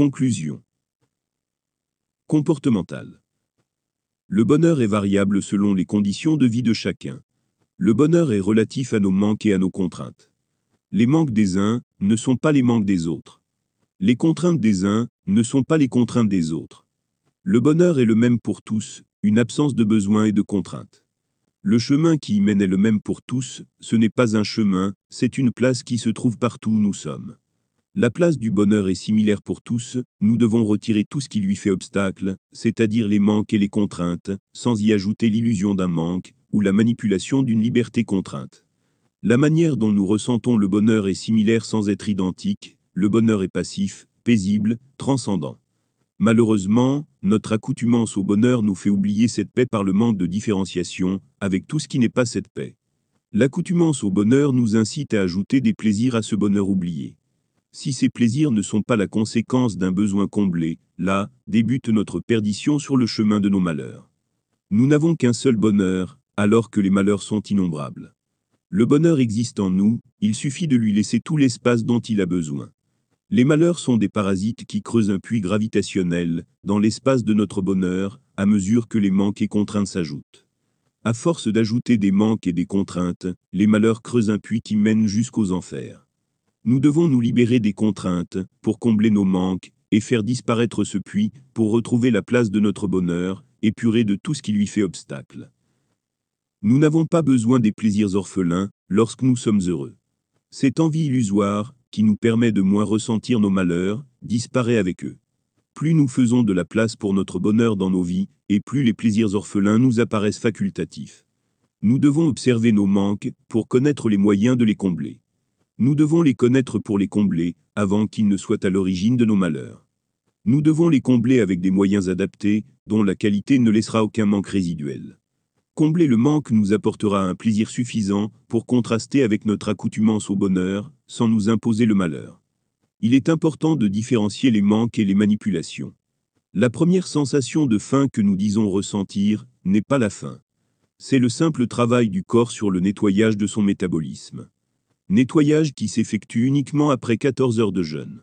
Conclusion. Comportemental. Le bonheur est variable selon les conditions de vie de chacun. Le bonheur est relatif à nos manques et à nos contraintes. Les manques des uns ne sont pas les manques des autres. Les contraintes des uns ne sont pas les contraintes des autres. Le bonheur est le même pour tous, une absence de besoin et de contraintes. Le chemin qui y mène est le même pour tous, ce n'est pas un chemin, c'est une place qui se trouve partout où nous sommes. La place du bonheur est similaire pour tous, nous devons retirer tout ce qui lui fait obstacle, c'est-à-dire les manques et les contraintes, sans y ajouter l'illusion d'un manque, ou la manipulation d'une liberté contrainte. La manière dont nous ressentons le bonheur est similaire sans être identique, le bonheur est passif, paisible, transcendant. Malheureusement, notre accoutumance au bonheur nous fait oublier cette paix par le manque de différenciation, avec tout ce qui n'est pas cette paix. L'accoutumance au bonheur nous incite à ajouter des plaisirs à ce bonheur oublié. Si ces plaisirs ne sont pas la conséquence d'un besoin comblé, là, débute notre perdition sur le chemin de nos malheurs. Nous n'avons qu'un seul bonheur, alors que les malheurs sont innombrables. Le bonheur existe en nous, il suffit de lui laisser tout l'espace dont il a besoin. Les malheurs sont des parasites qui creusent un puits gravitationnel dans l'espace de notre bonheur, à mesure que les manques et contraintes s'ajoutent. À force d'ajouter des manques et des contraintes, les malheurs creusent un puits qui mène jusqu'aux enfers. Nous devons nous libérer des contraintes, pour combler nos manques, et faire disparaître ce puits, pour retrouver la place de notre bonheur, épuré de tout ce qui lui fait obstacle. Nous n'avons pas besoin des plaisirs orphelins, lorsque nous sommes heureux. Cette envie illusoire, qui nous permet de moins ressentir nos malheurs, disparaît avec eux. Plus nous faisons de la place pour notre bonheur dans nos vies, et plus les plaisirs orphelins nous apparaissent facultatifs. Nous devons observer nos manques, pour connaître les moyens de les combler. Nous devons les connaître pour les combler, avant qu'ils ne soient à l'origine de nos malheurs. Nous devons les combler avec des moyens adaptés, dont la qualité ne laissera aucun manque résiduel. Combler le manque nous apportera un plaisir suffisant pour contraster avec notre accoutumance au bonheur, sans nous imposer le malheur. Il est important de différencier les manques et les manipulations. La première sensation de faim que nous disons ressentir n'est pas la faim. C'est le simple travail du corps sur le nettoyage de son métabolisme. Nettoyage qui s'effectue uniquement après 14 heures de jeûne.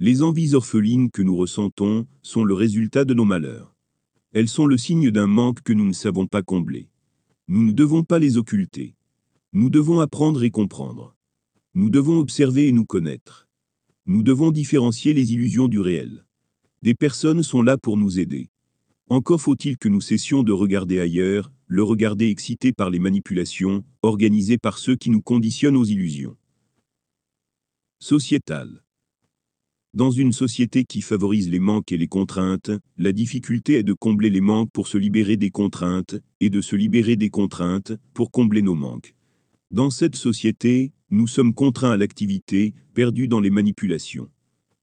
Les envies orphelines que nous ressentons sont le résultat de nos malheurs. Elles sont le signe d'un manque que nous ne savons pas combler. Nous ne devons pas les occulter. Nous devons apprendre et comprendre. Nous devons observer et nous connaître. Nous devons différencier les illusions du réel. Des personnes sont là pour nous aider. Encore faut-il que nous cessions de regarder ailleurs, le regarder excité par les manipulations, organisées par ceux qui nous conditionnent aux illusions. Sociétal. Dans une société qui favorise les manques et les contraintes, la difficulté est de combler les manques pour se libérer des contraintes, et de se libérer des contraintes pour combler nos manques. Dans cette société, nous sommes contraints à l'activité, perdus dans les manipulations.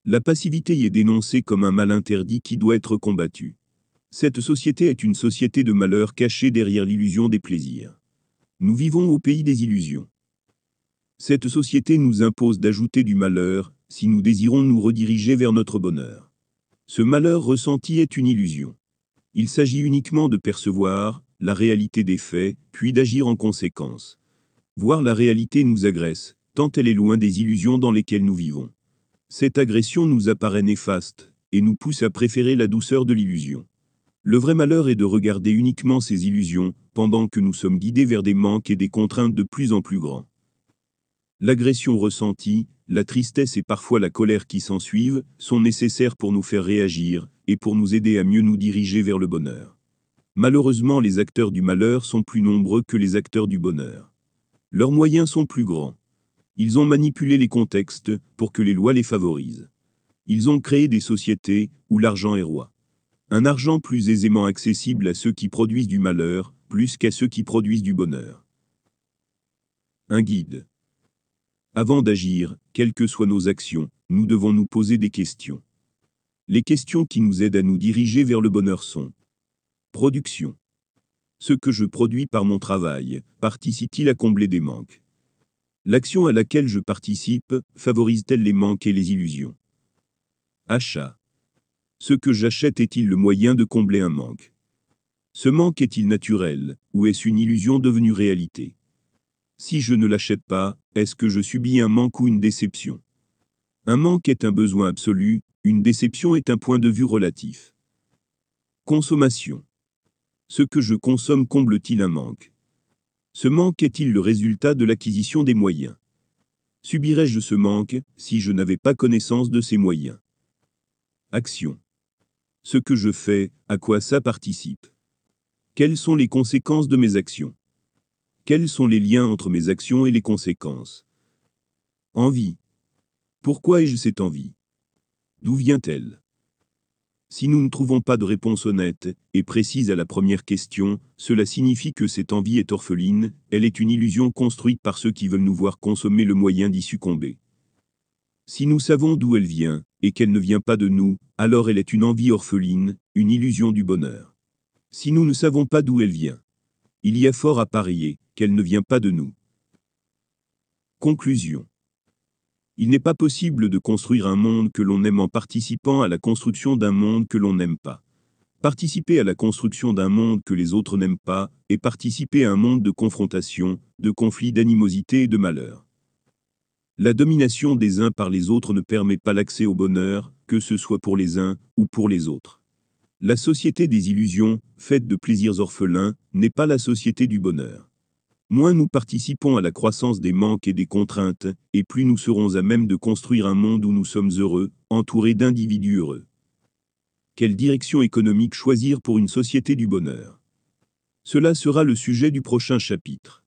La passivité y est dénoncée comme un mal interdit qui doit être combattu. Cette société est une société de malheur cachée derrière l'illusion des plaisirs. Nous vivons au pays des illusions. Cette société nous impose d'ajouter du malheur, si nous désirons nous rediriger vers notre bonheur. Ce malheur ressenti est une illusion. Il s'agit uniquement de percevoir la réalité des faits, puis d'agir en conséquence. Voir la réalité nous agresse, tant elle est loin des illusions dans lesquelles nous vivons. Cette agression nous apparaît néfaste, et nous pousse à préférer la douceur de l'illusion. Le vrai malheur est de regarder uniquement ces illusions, pendant que nous sommes guidés vers des manques et des contraintes de plus en plus grands. L'agression ressentie, la tristesse et parfois la colère qui s'ensuivent, sont nécessaires pour nous faire réagir, et pour nous aider à mieux nous diriger vers le bonheur. Malheureusement les acteurs du malheur sont plus nombreux que les acteurs du bonheur. Leurs moyens sont plus grands. Ils ont manipulé les contextes, pour que les lois les favorisent. Ils ont créé des sociétés, où l'argent est roi. Un argent plus aisément accessible à ceux qui produisent du malheur, plus qu'à ceux qui produisent du bonheur. Un guide. Avant d'agir, quelles que soient nos actions, nous devons nous poser des questions. Les questions qui nous aident à nous diriger vers le bonheur sont Production. Ce que je produis par mon travail, participe-t-il à combler des manques? L'action à laquelle je participe, favorise-t-elle les manques et les illusions? Achat. Ce que j'achète est-il le moyen de combler un manque? Ce manque est-il naturel, ou est-ce une illusion devenue réalité? Si je ne l'achète pas, est-ce que je subis un manque ou une déception? Un manque est un besoin absolu, une déception est un point de vue relatif. Consommation. Ce que je consomme comble-t-il un manque? Ce manque est-il le résultat de l'acquisition des moyens? Subirais-je ce manque si je n'avais pas connaissance de ces moyens? Action. Ce que je fais, à quoi ça participe. Quelles sont les conséquences de mes actions? Quels sont les liens entre mes actions et les conséquences? Envie. Pourquoi ai-je cette envie? D'où vient-elle? Si nous ne trouvons pas de réponse honnête et précise à la première question, cela signifie que cette envie est orpheline, elle est une illusion construite par ceux qui veulent nous voir consommer le moyen d'y succomber. Si nous savons d'où elle vient, et qu'elle ne vient pas de nous, alors elle est une envie orpheline, une illusion du bonheur. Si nous ne savons pas d'où elle vient, il y a fort à parier qu'elle ne vient pas de nous. Conclusion. Il n'est pas possible de construire un monde que l'on aime en participant à la construction d'un monde que l'on n'aime pas. Participer à la construction d'un monde que les autres n'aiment pas, et participer à un monde de confrontation, de conflits d'animosité et de malheur. La domination des uns par les autres ne permet pas l'accès au bonheur, que ce soit pour les uns ou pour les autres. La société des illusions, faite de plaisirs orphelins, n'est pas la société du bonheur. Moins nous participons à la croissance des manques et des contraintes, et plus nous serons à même de construire un monde où nous sommes heureux, entourés d'individus heureux. Quelle direction économique choisir pour une société du bonheur? Cela sera le sujet du prochain chapitre.